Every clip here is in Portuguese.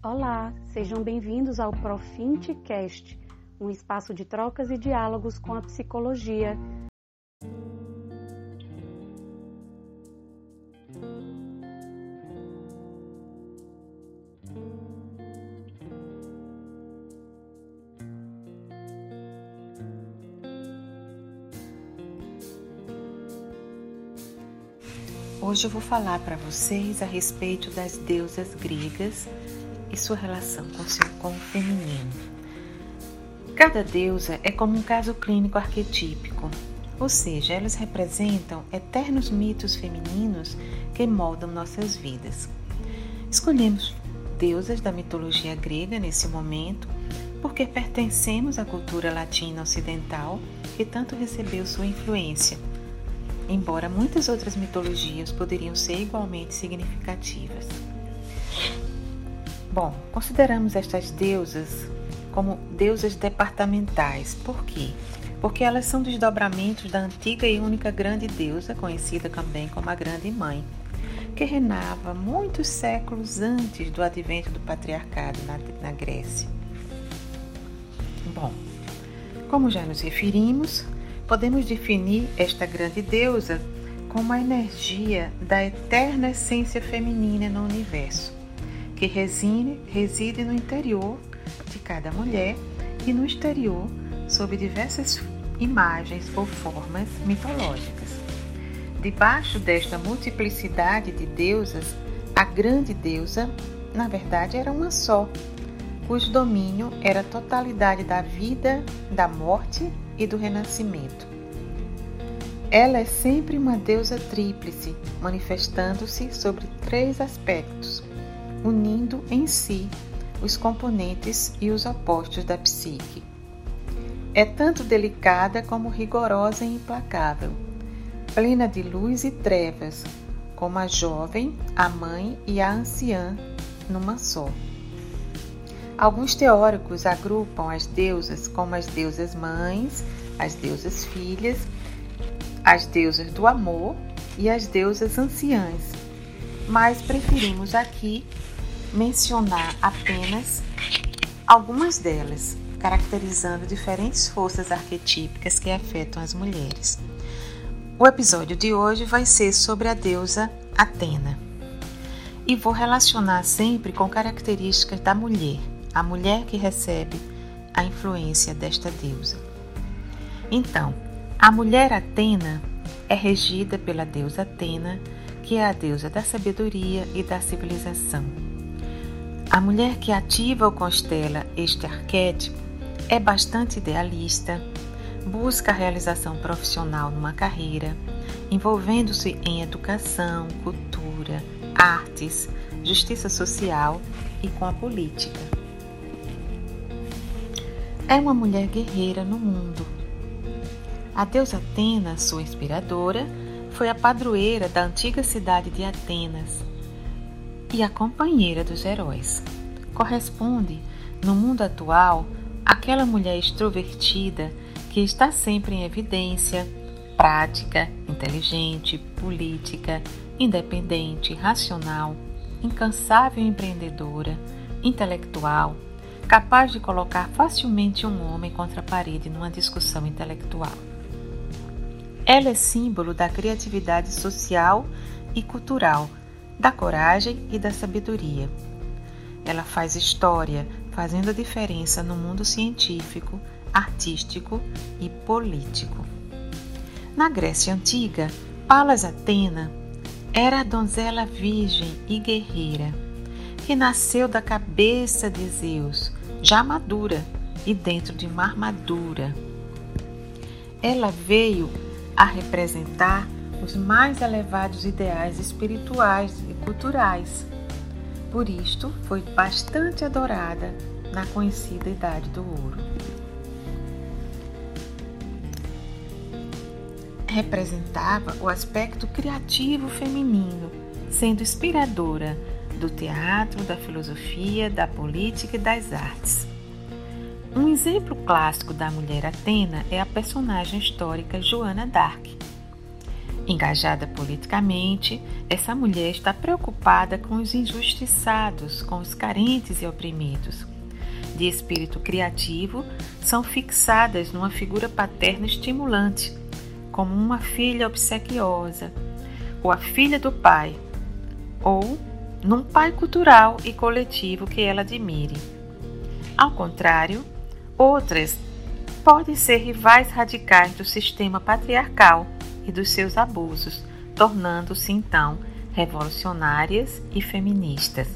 Olá, sejam bem-vindos ao Profintcast, um espaço de trocas e diálogos com a psicologia. Hoje eu vou falar para vocês a respeito das deusas gregas e sua relação com, seu, com o feminino. Cada deusa é como um caso clínico arquetípico, ou seja, elas representam eternos mitos femininos que moldam nossas vidas. Escolhemos deusas da mitologia grega nesse momento porque pertencemos à cultura latina ocidental que tanto recebeu sua influência embora muitas outras mitologias poderiam ser igualmente significativas. Bom, consideramos estas deusas como deusas departamentais. Por quê? Porque elas são desdobramentos da antiga e única grande deusa, conhecida também como a Grande Mãe, que reinava muitos séculos antes do advento do patriarcado na, na Grécia. Bom, como já nos referimos, podemos definir esta grande deusa como a energia da eterna essência feminina no universo, que reside, reside no interior de cada mulher e no exterior sob diversas imagens ou formas mitológicas. Debaixo desta multiplicidade de deusas, a grande deusa, na verdade, era uma só, cujo domínio era a totalidade da vida, da morte e do renascimento. Ela é sempre uma deusa tríplice, manifestando-se sobre três aspectos, unindo em si os componentes e os opostos da psique. É tanto delicada como rigorosa e implacável, plena de luz e trevas, como a jovem, a mãe e a anciã numa só. Alguns teóricos agrupam as deusas como as deusas mães, as deusas filhas, as deusas do amor e as deusas anciãs, mas preferimos aqui mencionar apenas algumas delas, caracterizando diferentes forças arquetípicas que afetam as mulheres. O episódio de hoje vai ser sobre a deusa Atena. E vou relacionar sempre com características da mulher, a mulher que recebe a influência desta deusa. Então, a mulher Atena é regida pela deusa Atena, que é a deusa da sabedoria e da civilização. A mulher que ativa ou constela este arquétipo é bastante idealista, busca a realização profissional numa carreira, envolvendo-se em educação, cultura, artes, justiça social e com a política. É uma mulher guerreira no mundo. A deusa Atena, sua inspiradora, foi a padroeira da antiga cidade de Atenas e a companheira dos heróis. Corresponde, no mundo atual, àquela mulher extrovertida que está sempre em evidência, prática, inteligente, política, independente, racional, incansável empreendedora, intelectual, capaz de colocar facilmente um homem contra a parede numa discussão intelectual. Ela é símbolo da criatividade social e cultural, da coragem e da sabedoria. Ela faz história, fazendo a diferença no mundo científico, artístico e político. Na Grécia Antiga, Palas Atena era a donzela virgem e guerreira, que nasceu da cabeça de Zeus, já madura e dentro de uma armadura. Ela veio a representar os mais elevados ideais espirituais e culturais. Por isto, foi bastante adorada na conhecida Idade do Ouro. Representava o aspecto criativo feminino, sendo inspiradora do teatro, da filosofia, da política e das artes. Um exemplo clássico da mulher Atena é a personagem histórica Joana d'Arc. Engajada politicamente, essa mulher está preocupada com os injustiçados, com os carentes e oprimidos. De espírito criativo, são fixadas numa figura paterna estimulante, como uma filha obsequiosa, ou a filha do pai, ou num pai cultural e coletivo que ela admire. Ao contrário, outras podem ser rivais radicais do sistema patriarcal e dos seus abusos, tornando-se então revolucionárias e feministas.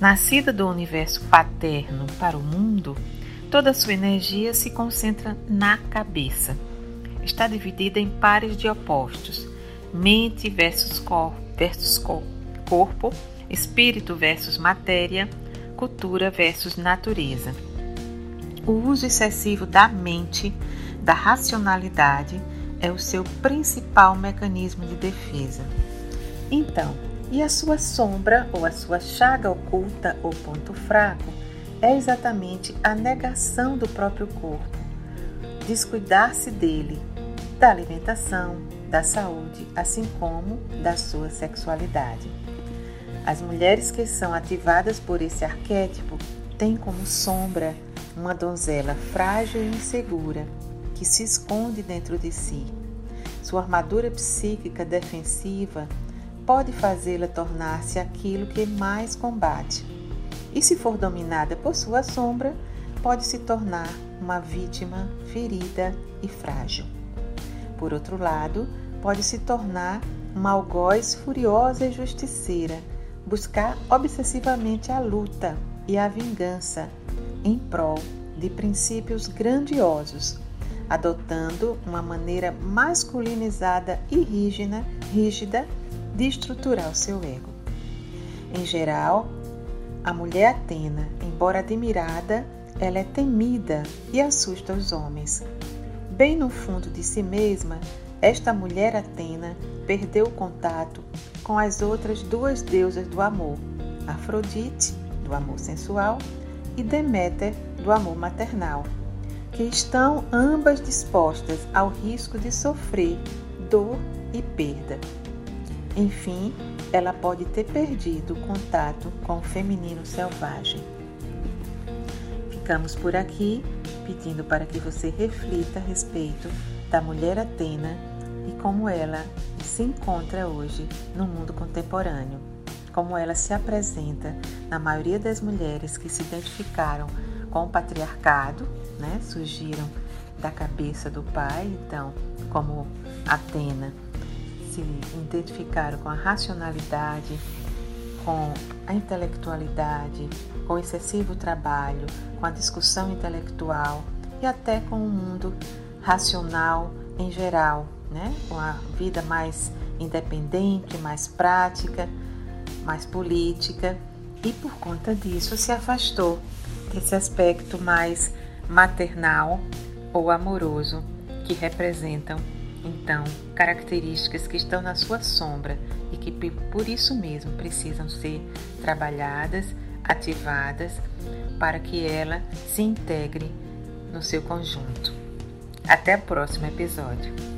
Nascida do universo paterno para o mundo, toda sua energia se concentra na cabeça. Está dividida em pares de opostos: mente versus, cor, versus corpo, espírito versus matéria, cultura versus natureza. O uso excessivo da mente, da racionalidade, é o seu principal mecanismo de defesa. Então, e a sua sombra ou a sua chaga oculta ou ponto fraco é exatamente a negação do próprio corpo, descuidar-se dele, da alimentação, da saúde, assim como da sua sexualidade. As mulheres que são ativadas por esse arquétipo têm como sombra uma donzela frágil e insegura que se esconde dentro de si. Sua armadura psíquica defensiva pode fazê-la tornar-se aquilo que mais combate. E se for dominada por sua sombra, pode se tornar uma vítima ferida e frágil. Por outro lado, pode se tornar uma algoz furiosa e justiceira, buscar obsessivamente a luta e a vingança em prol de princípios grandiosos adotando uma maneira masculinizada e rígida, rígida de estruturar o seu ego. Em geral, a mulher Atena, embora admirada, ela é temida e assusta os homens. Bem no fundo de si mesma, esta mulher Atena perdeu o contato com as outras duas deusas do amor, Afrodite, do amor sensual, e Deméter, do amor maternal que estão ambas dispostas ao risco de sofrer dor e perda. Enfim, ela pode ter perdido o contato com o feminino selvagem. Ficamos por aqui pedindo para que você reflita a respeito da mulher Atena e como ela se encontra hoje no mundo contemporâneo, como ela se apresenta na maioria das mulheres que se identificaram com o patriarcado, né, surgiram da cabeça do pai, então, como Atena, se identificaram com a racionalidade, com a intelectualidade, com o excessivo trabalho, com a discussão intelectual e até com o mundo racional em geral, né? com a vida mais independente, mais prática, mais política, e por conta disso se afastou desse aspecto mais maternal ou amoroso, que representam então características que estão na sua sombra e que por isso mesmo precisam ser trabalhadas, ativadas, para que ela se integre no seu conjunto. Até o próximo episódio.